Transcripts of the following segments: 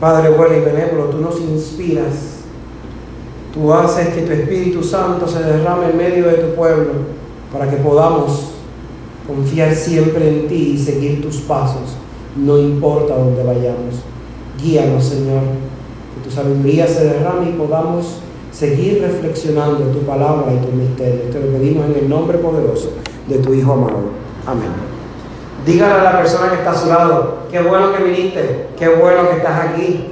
Padre bueno y benévolo, tú nos inspiras. Tú haces que tu Espíritu Santo se derrame en medio de tu pueblo para que podamos confiar siempre en ti y seguir tus pasos, no importa dónde vayamos. Guíanos, Señor, que tu sabiduría se derrame y podamos seguir reflexionando tu palabra y tu misterio. Te lo pedimos en el nombre poderoso de tu Hijo amado. Amén. Dígale a la persona que está a su lado, qué bueno que viniste, qué bueno que estás aquí.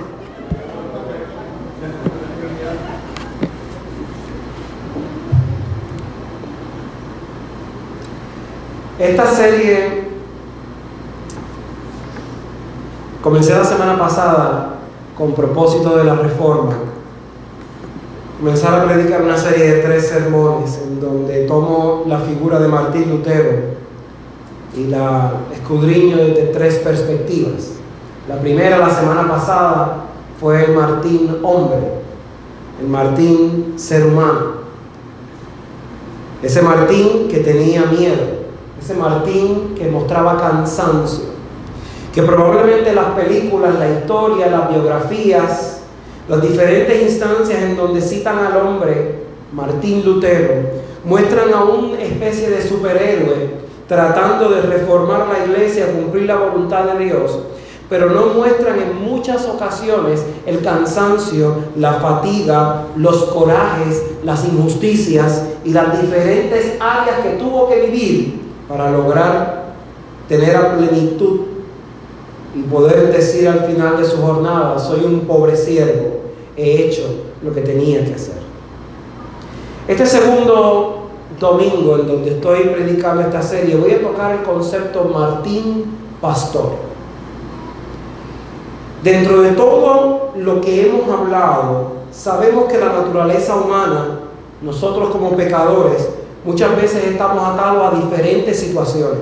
Esta serie comencé la semana pasada con propósito de la reforma. Comenzar a predicar una serie de tres sermones en donde tomo la figura de Martín Lutero y la escudriño desde tres perspectivas. La primera, la semana pasada, fue el Martín hombre, el Martín ser humano. Ese Martín que tenía miedo, ese Martín que mostraba cansancio, que probablemente las películas, la historia, las biografías, las diferentes instancias en donde citan al hombre, Martín Lutero, muestran a una especie de superhéroe tratando de reformar la iglesia, cumplir la voluntad de Dios, pero no muestran en muchas ocasiones el cansancio, la fatiga, los corajes, las injusticias y las diferentes áreas que tuvo que vivir para lograr tener a plenitud y poder decir al final de su jornada, soy un pobre siervo, he hecho lo que tenía que hacer. Este segundo domingo en donde estoy predicando esta serie, voy a tocar el concepto Martín Pastor. Dentro de todo lo que hemos hablado, sabemos que la naturaleza humana, nosotros como pecadores, muchas veces estamos atados a diferentes situaciones.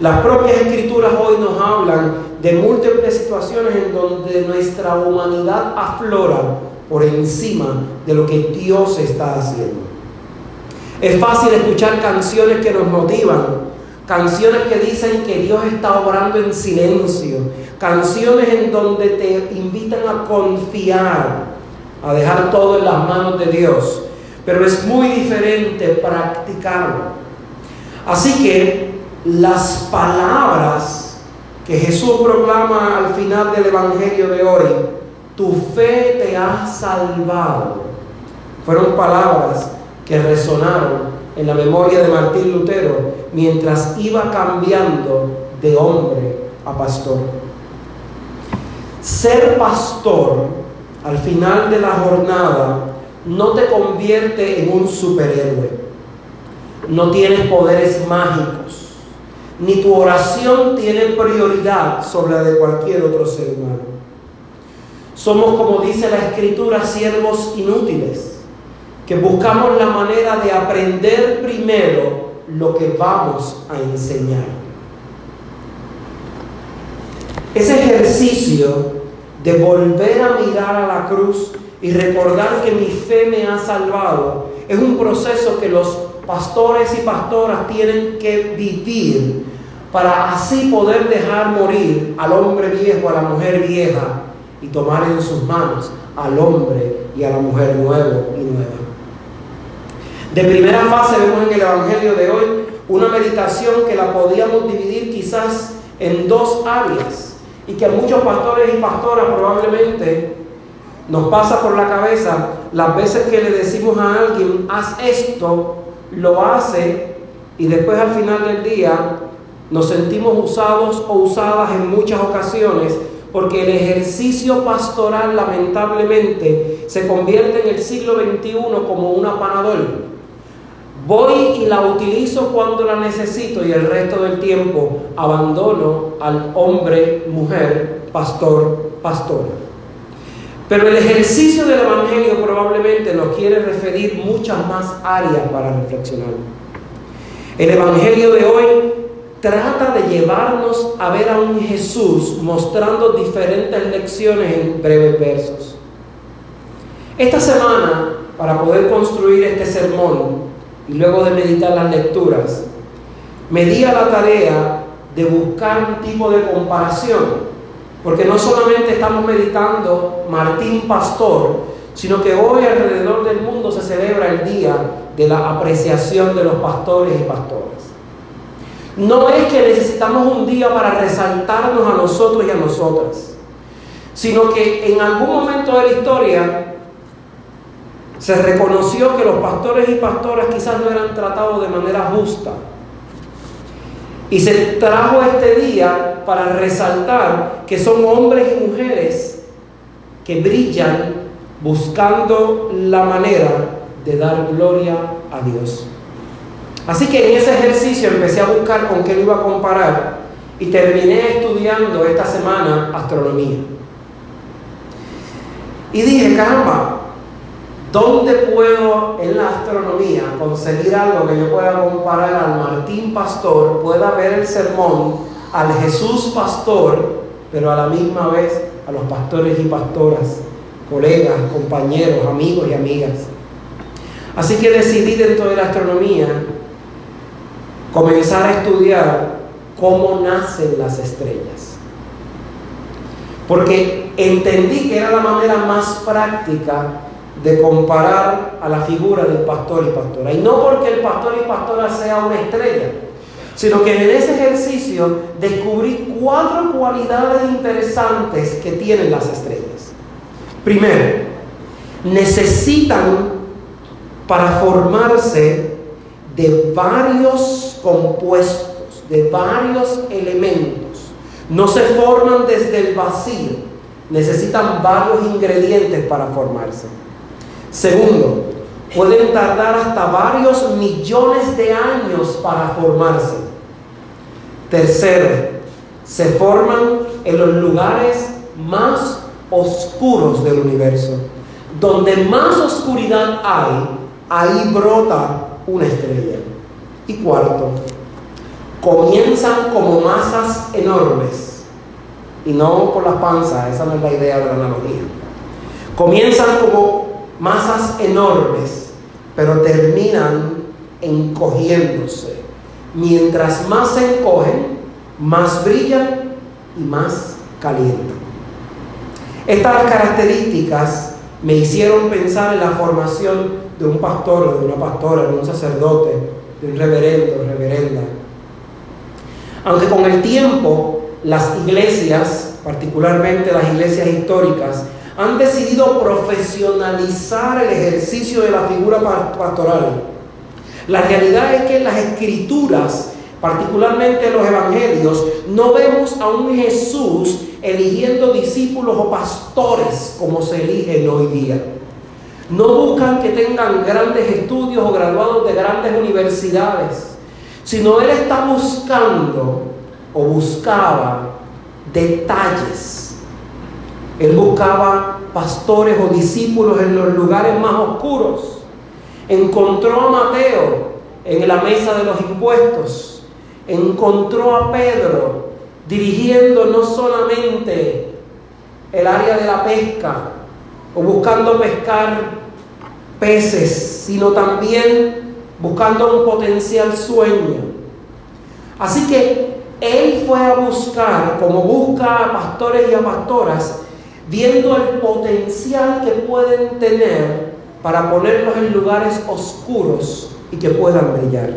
Las propias escrituras hoy nos hablan de múltiples situaciones en donde nuestra humanidad aflora por encima de lo que Dios está haciendo. Es fácil escuchar canciones que nos motivan, canciones que dicen que Dios está obrando en silencio, canciones en donde te invitan a confiar, a dejar todo en las manos de Dios pero es muy diferente practicarlo. Así que las palabras que Jesús proclama al final del Evangelio de hoy, tu fe te ha salvado, fueron palabras que resonaron en la memoria de Martín Lutero mientras iba cambiando de hombre a pastor. Ser pastor al final de la jornada no te convierte en un superhéroe. No tienes poderes mágicos. Ni tu oración tiene prioridad sobre la de cualquier otro ser humano. Somos, como dice la escritura, siervos inútiles, que buscamos la manera de aprender primero lo que vamos a enseñar. Ese ejercicio de volver a mirar a la cruz y recordar que mi fe me ha salvado es un proceso que los pastores y pastoras tienen que vivir para así poder dejar morir al hombre viejo, a la mujer vieja y tomar en sus manos al hombre y a la mujer nuevo y nueva. De primera fase vemos en el Evangelio de hoy una meditación que la podíamos dividir quizás en dos áreas y que a muchos pastores y pastoras probablemente nos pasa por la cabeza las veces que le decimos a alguien, haz esto, lo hace y después al final del día nos sentimos usados o usadas en muchas ocasiones porque el ejercicio pastoral lamentablemente se convierte en el siglo XXI como una panadol. Voy y la utilizo cuando la necesito y el resto del tiempo abandono al hombre, mujer, pastor, pastora. Pero el ejercicio del Evangelio probablemente nos quiere referir muchas más áreas para reflexionar. El Evangelio de hoy trata de llevarnos a ver a un Jesús mostrando diferentes lecciones en breves versos. Esta semana, para poder construir este sermón y luego de meditar las lecturas, me di a la tarea de buscar un tipo de comparación Porque no solamente estamos meditando Martín Pastor, sino que hoy alrededor del mundo se celebra el día de la apreciación de los pastores y pastoras. No es que necesitamos un día para resaltarnos a nosotros y a nosotras, sino que en algún momento de la historia se reconoció que los pastores y pastoras quizás no eran tratados de manera justa. Y se trajo este día para resaltar que son hombres y mujeres que brillan buscando la manera de dar gloria a Dios. Así que en ese ejercicio empecé a buscar con qué lo iba a comparar y terminé estudiando esta semana astronomía. Y dije, caramba, ¿dónde puedo en la astronomía conseguir algo que yo pueda comparar al Martín Pastor, pueda ver el sermón, al Jesús Pastor, pero a la misma vez a los pastores y pastoras, colegas, compañeros, amigos y amigas? Así que decidí dentro de la astronomía comenzar a estudiar cómo nacen las estrellas. Porque entendí que era la manera más práctica de comparar a la figura del pastor y pastora. Y no porque el pastor y pastora sea una estrella, sino que en ese ejercicio descubrí cuatro cualidades interesantes que tienen las estrellas. Primero, necesitan para formarse de varios compuestos, de varios elementos. No se forman desde el vacío, necesitan varios ingredientes para formarse. Segundo, pueden tardar hasta varios millones de años para formarse. Tercero, se forman en los lugares más oscuros del universo. Donde más oscuridad hay, ahí brota una estrella. Y cuarto, comienzan como masas enormes. Y no por la panza, esa no es la idea de la analogía. Comienzan como masas enormes, pero terminan encogiéndose. Mientras más se encogen, más brillan y más calientan. Estas características me hicieron pensar en la formación de un pastor, de una pastora, de un sacerdote, de un reverendo, reverenda. Aunque con el tiempo las iglesias, particularmente las iglesias históricas, han decidido profesionalizar el ejercicio de la figura pastoral. La realidad es que en las escrituras, particularmente en los evangelios, no vemos a un Jesús eligiendo discípulos o pastores como se eligen hoy día. No buscan que tengan grandes estudios o graduados de grandes universidades, sino Él está buscando o buscaba detalles. Él buscaba pastores o discípulos en los lugares más oscuros. Encontró a Mateo en la mesa de los impuestos. Encontró a Pedro dirigiendo no solamente el área de la pesca, o buscando pescar peces, sino también buscando un potencial sueño. Así que él fue a buscar, como busca a pastores y a pastoras, viendo el potencial que pueden tener para ponerlos en lugares oscuros y que puedan brillar.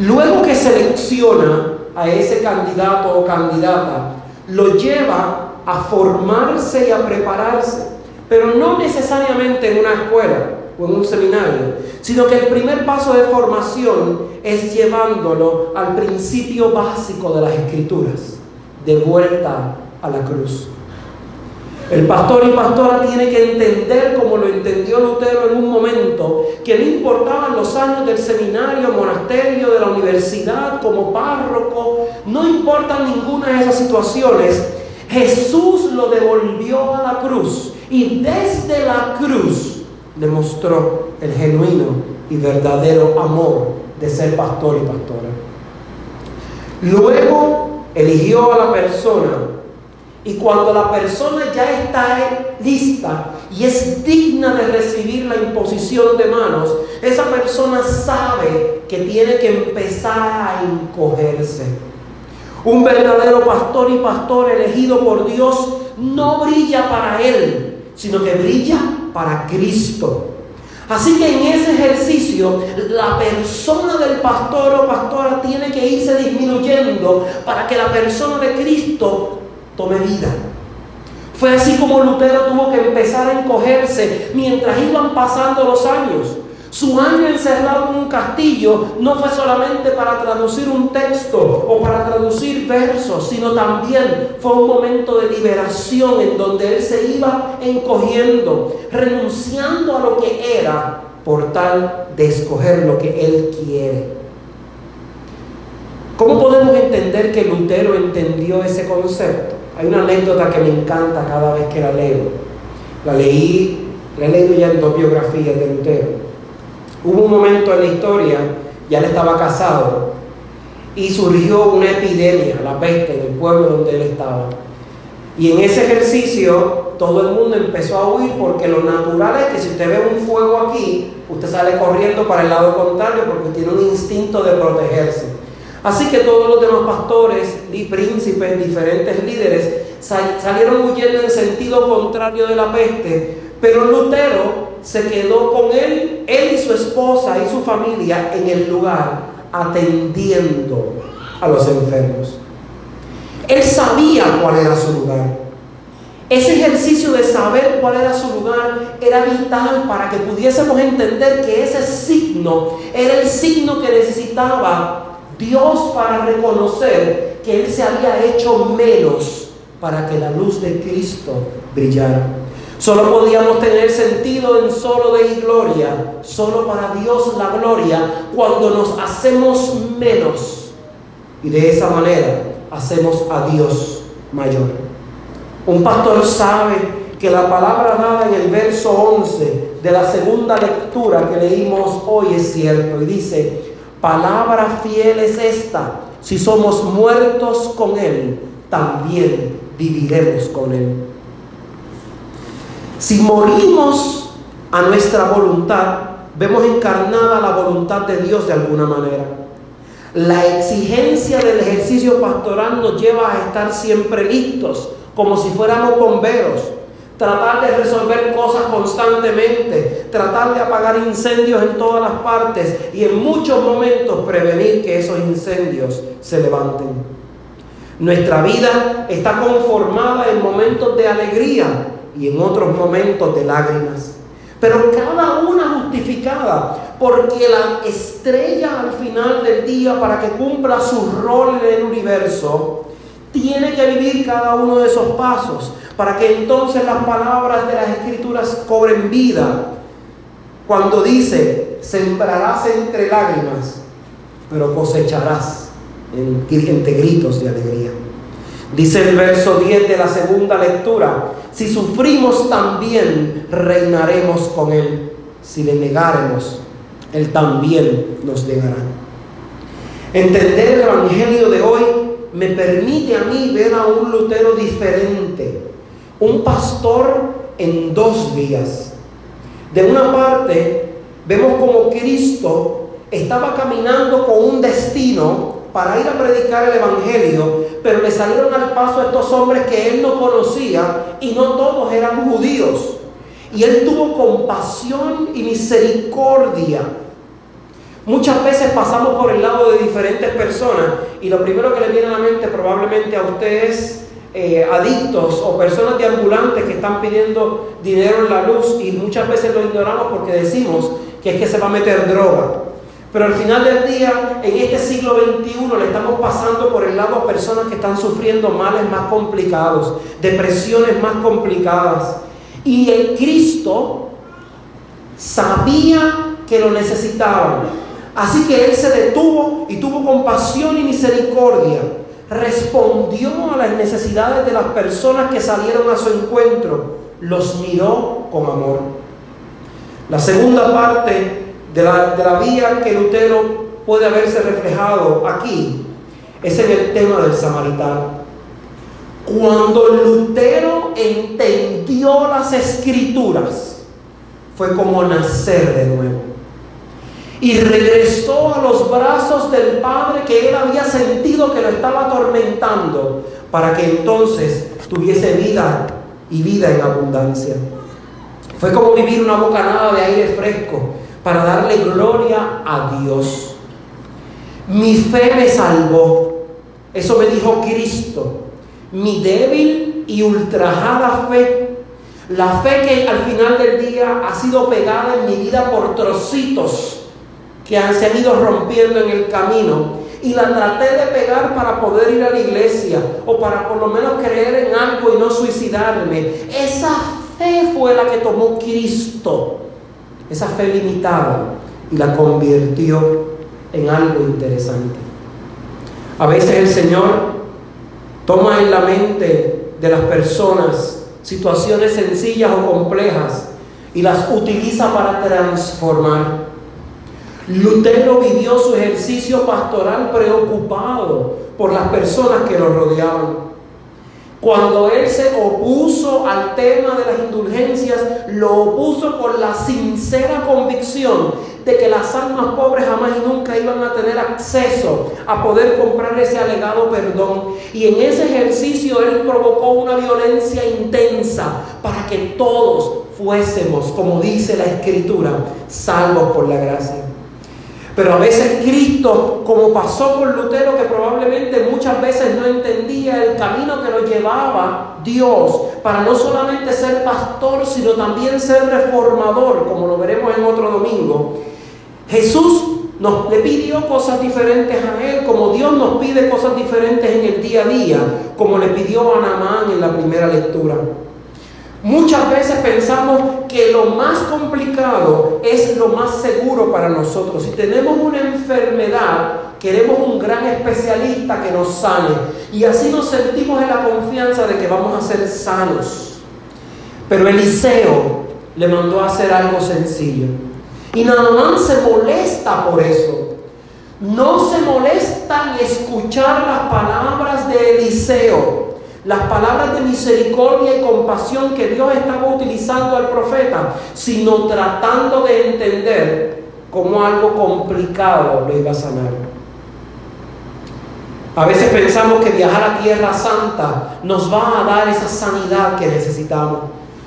Luego que selecciona a ese candidato o candidata, lo lleva a formarse y a prepararse pero no necesariamente en una escuela o en un seminario, sino que el primer paso de formación es llevándolo al principio básico de las escrituras, de vuelta a la cruz. El pastor y pastora tiene que entender, como lo entendió Lutero en un momento, que no importaban los años del seminario, monasterio, de la universidad, como párroco, no importan ninguna de esas situaciones. Jesús lo devolvió a la cruz y desde la cruz demostró el genuino y verdadero amor de ser pastor y pastora. Luego eligió a la persona y cuando la persona ya está lista y es digna de recibir la imposición de manos, esa persona sabe que tiene que empezar a encogerse. Un verdadero pastor y pastor elegido por Dios no brilla para él, sino que brilla para Cristo. Así que en ese ejercicio la persona del pastor o pastora tiene que irse disminuyendo para que la persona de Cristo tome vida. Fue así como Lutero tuvo que empezar a encogerse mientras iban pasando los años. Su año encerrado en un castillo no fue solamente para traducir un texto o para traducir versos, sino también fue un momento de liberación en donde él se iba encogiendo, renunciando a lo que era por tal de escoger lo que él quiere. ¿Cómo podemos entender que Lutero entendió ese concepto? Hay una anécdota que me encanta cada vez que la leo. La leí, la he leído ya en dos biografías de Lutero Hubo un momento en la historia, ya él estaba casado, y surgió una epidemia, la peste, en el pueblo donde él estaba. Y en ese ejercicio todo el mundo empezó a huir porque lo natural es que si usted ve un fuego aquí, usted sale corriendo para el lado contrario porque tiene un instinto de protegerse. Así que todos los demás pastores príncipes, diferentes líderes, salieron huyendo en sentido contrario de la peste, pero Lutero se quedó con él, él y su esposa y su familia en el lugar atendiendo a los enfermos. Él sabía cuál era su lugar. Ese ejercicio de saber cuál era su lugar era vital para que pudiésemos entender que ese signo era el signo que necesitaba Dios para reconocer que Él se había hecho menos para que la luz de Cristo brillara. Solo podíamos tener sentido en solo de gloria, solo para Dios la gloria, cuando nos hacemos menos. Y de esa manera hacemos a Dios mayor. Un pastor sabe que la palabra dada en el verso 11 de la segunda lectura que leímos hoy es cierto. Y dice, palabra fiel es esta, si somos muertos con Él, también viviremos con Él. Si morimos a nuestra voluntad, vemos encarnada la voluntad de Dios de alguna manera. La exigencia del ejercicio pastoral nos lleva a estar siempre listos, como si fuéramos bomberos, tratar de resolver cosas constantemente, tratar de apagar incendios en todas las partes y en muchos momentos prevenir que esos incendios se levanten. Nuestra vida está conformada en momentos de alegría, y en otros momentos de lágrimas. Pero cada una justificada, porque la estrella al final del día, para que cumpla su rol en el universo, tiene que vivir cada uno de esos pasos, para que entonces las palabras de las escrituras cobren vida. Cuando dice, sembrarás entre lágrimas, pero cosecharás entre gritos de alegría. Dice el verso 10 de la segunda lectura, si sufrimos también reinaremos con Él. Si le negaremos, Él también nos negará. Entender el Evangelio de hoy me permite a mí ver a un Lutero diferente, un pastor en dos vías. De una parte, vemos como Cristo estaba caminando con un destino para ir a predicar el Evangelio, pero le salieron al paso estos hombres que él no conocía y no todos eran judíos. Y él tuvo compasión y misericordia. Muchas veces pasamos por el lado de diferentes personas y lo primero que le viene a la mente probablemente a ustedes eh, adictos o personas de ambulantes que están pidiendo dinero en la luz y muchas veces lo ignoramos porque decimos que es que se va a meter droga. Pero al final del día, en este siglo XXI, le estamos pasando por el lado a personas que están sufriendo males más complicados, depresiones más complicadas. Y el Cristo sabía que lo necesitaban. Así que Él se detuvo y tuvo compasión y misericordia. Respondió a las necesidades de las personas que salieron a su encuentro. Los miró con amor. La segunda parte de la, vía que Lutero puede haberse reflejado aquí es en el tema del samaritano. Cuando Lutero entendió las escrituras, fue como nacer de nuevo. Y regresó a los brazos del Padre que él había sentido que lo estaba atormentando, para que entonces tuviese vida y vida en abundancia. Fue como vivir una bocanada de aire fresco para darle gloria a Dios. Mi fe me salvó. Eso me dijo Cristo. Mi débil y ultrajada fe. La fe que al final del día ha sido pegada en mi vida por trocitos que se han ido rompiendo en el camino. Y la traté de pegar para poder ir a la iglesia o para por lo menos creer en algo y no suicidarme. Esa fe fue la que tomó Cristo. Esa fe limitada y la convirtió en algo interesante. A veces el Señor toma en la mente de las personas situaciones sencillas o complejas y las utiliza para transformar. Lutero vivió su ejercicio pastoral preocupado por las personas que lo rodeaban. Cuando él se opuso al tema de las indulgencias, lo opuso con la sincera convicción de que las almas pobres jamás y nunca iban a tener acceso a poder comprar ese alegado perdón. Y en ese ejercicio él provocó una violencia intensa para que todos fuésemos, como dice la escritura, salvos por la gracia. Pero a veces Cristo, como pasó con Lutero, que probablemente muchas veces no entendía el camino que lo llevaba Dios para no solamente ser pastor, sino también ser reformador, como lo veremos en otro domingo. Jesús nos le pidió cosas diferentes a él, como Dios nos pide cosas diferentes en el día a día, como le pidió a Namán en la primera lectura. Muchas veces pensamos que lo más complicado es lo más seguro para nosotros. Si tenemos una enfermedad, queremos un gran especialista que nos sane. Y así nos sentimos en la confianza de que vamos a ser sanos. Pero Eliseo le mandó a hacer algo sencillo. Y más se molesta por eso. No se molesta en escuchar las palabras de Eliseo las palabras de misericordia y compasión que Dios estaba utilizando al profeta, sino tratando de entender cómo algo complicado lo iba a sanar. A veces pensamos que viajar a Tierra Santa nos va a dar esa sanidad que necesitamos.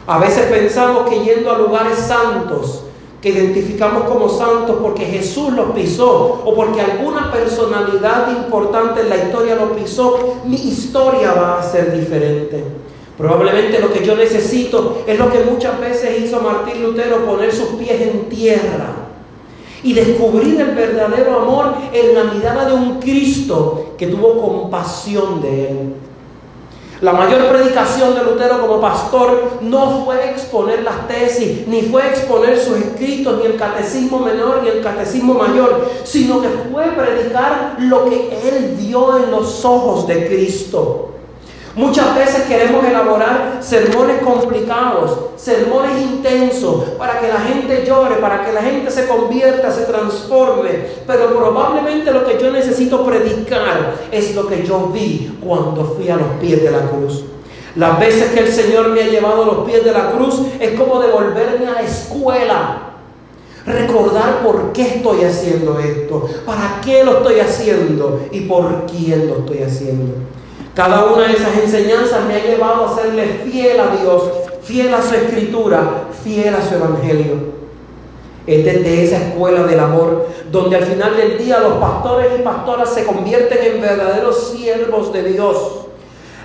A veces pensamos que yendo a lugares santos que identificamos como santos porque Jesús los pisó o porque alguna personalidad importante en la historia los pisó, mi historia va a ser diferente. Probablemente lo que yo necesito es lo que muchas veces hizo Martín Lutero, poner sus pies en tierra y descubrir el verdadero amor en la mirada de un Cristo que tuvo compasión de él. La mayor predicación de Lutero como pastor no fue exponer las tesis, ni fue exponer sus escritos, ni el catecismo menor, ni el catecismo mayor, sino que fue predicar lo que él vio en los ojos de Cristo. Muchas veces queremos elaborar sermones complicados, sermones intensos, para que la gente llore, para que la gente se convierta, se transforme. Pero probablemente lo que yo necesito predicar es lo que yo vi cuando fui a los pies de la cruz. Las veces que el Señor me ha llevado a los pies de la cruz es como devolverme a la escuela. Recordar por qué estoy haciendo esto, para qué lo estoy haciendo y por quién lo estoy haciendo. Cada una de esas enseñanzas me ha llevado a serle fiel a Dios, fiel a su escritura, fiel a su evangelio. Es desde esa escuela del amor donde al final del día los pastores y pastoras se convierten en verdaderos siervos de Dios.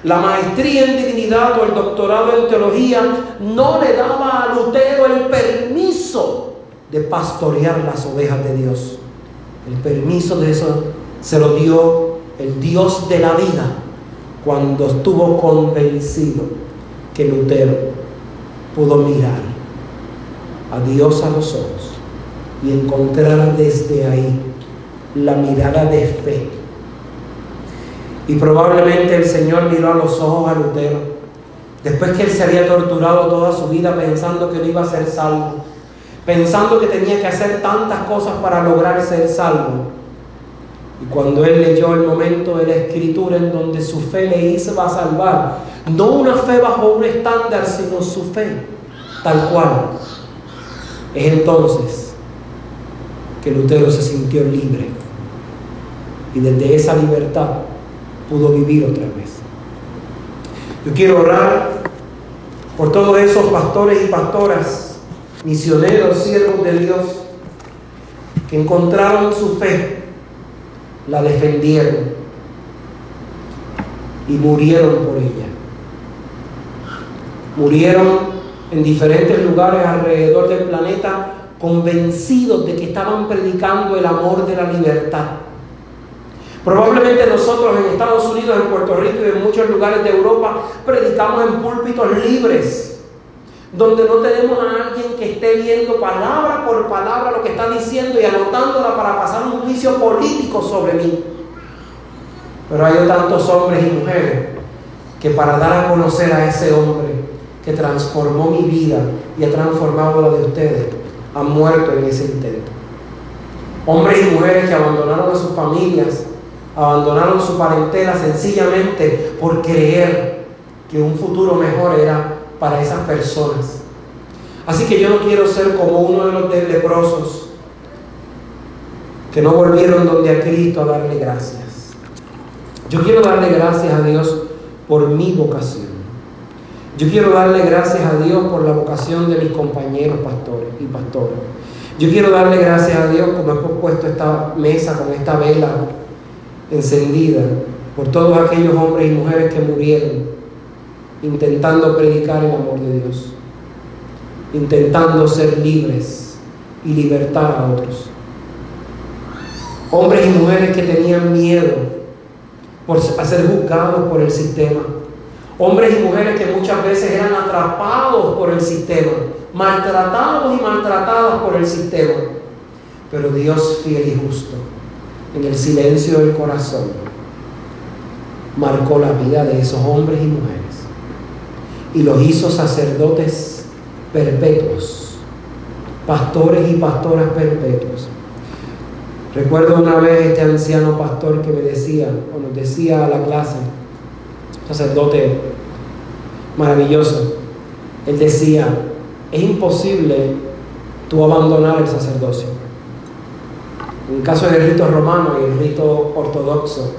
La maestría en divinidad o el doctorado en teología no le daba a Lutero el permiso de pastorear las ovejas de Dios. El permiso de eso se lo dio el Dios de la vida cuando estuvo convencido que Lutero pudo mirar a Dios a los ojos y encontrar desde ahí la mirada de fe. Y probablemente el Señor miró a los ojos a Lutero, después que él se había torturado toda su vida pensando que no iba a ser salvo, pensando que tenía que hacer tantas cosas para lograr ser salvo. Y cuando él leyó el momento de la escritura en donde su fe le hizo a salvar, no una fe bajo un estándar, sino su fe, tal cual, es entonces que Lutero se sintió libre y desde esa libertad pudo vivir otra vez. Yo quiero orar por todos esos pastores y pastoras, misioneros, siervos de Dios, que encontraron su fe, la defendieron y murieron por ella. Murieron en diferentes lugares alrededor del planeta convencidos de que estaban predicando el amor de la libertad. Probablemente nosotros en Estados Unidos, en Puerto Rico y en muchos lugares de Europa predicamos en púlpitos libres, donde no tenemos a alguien que esté viendo palabra por palabra lo que está diciendo y anotándola para pasar un juicio político sobre mí. Pero hay tantos hombres y mujeres que para dar a conocer a ese hombre que transformó mi vida y ha transformado la de ustedes, han muerto en ese intento. Hombres y mujeres que abandonaron a sus familias, abandonaron su parentela sencillamente por creer que un futuro mejor era para esas personas. Así que yo no quiero ser como uno de los leprosos que no volvieron donde a Cristo a darle gracias. Yo quiero darle gracias a Dios por mi vocación. Yo quiero darle gracias a Dios por la vocación de mis compañeros pastores y pastoras. Yo quiero darle gracias a Dios como he puesto esta mesa con esta vela encendida por todos aquellos hombres y mujeres que murieron intentando predicar el amor de Dios, intentando ser libres y libertar a otros. Hombres y mujeres que tenían miedo por ser juzgados por el sistema Hombres y mujeres que muchas veces eran atrapados por el sistema, maltratados y maltratados por el sistema. Pero Dios fiel y justo, en el silencio del corazón, marcó la vida de esos hombres y mujeres y los hizo sacerdotes perpetuos, pastores y pastoras perpetuos. Recuerdo una vez este anciano pastor que me decía, o nos decía a la clase, sacerdote maravilloso, él decía, es imposible tú abandonar el sacerdocio. En el caso del rito romano y el rito ortodoxo,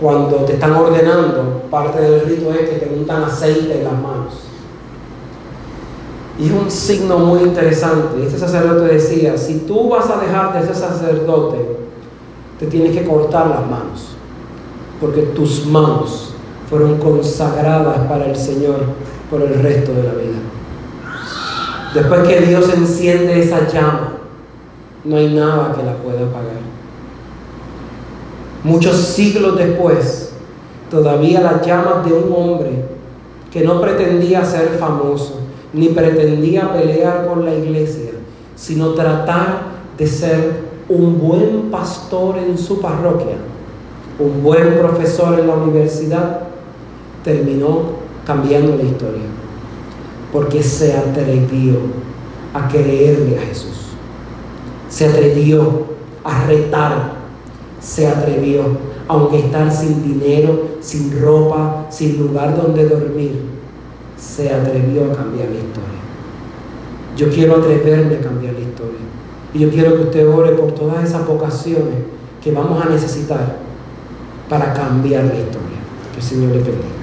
cuando te están ordenando, parte del rito es que te untan aceite en las manos. Y es un signo muy interesante. Este sacerdote decía, si tú vas a dejar de ser sacerdote, te tienes que cortar las manos, porque tus manos fueron consagradas para el Señor por el resto de la vida. Después que Dios enciende esa llama, no hay nada que la pueda apagar. Muchos siglos después, todavía las llamas de un hombre que no pretendía ser famoso, ni pretendía pelear con la iglesia, sino tratar de ser un buen pastor en su parroquia, un buen profesor en la universidad, terminó cambiando la historia. Porque se atrevió a creerle a Jesús. Se atrevió a retar. Se atrevió, aunque estar sin dinero, sin ropa, sin lugar donde dormir, se atrevió a cambiar la historia. Yo quiero atreverme a cambiar la historia. Y yo quiero que usted ore por todas esas vocaciones que vamos a necesitar para cambiar la historia. Que el Señor le bendiga.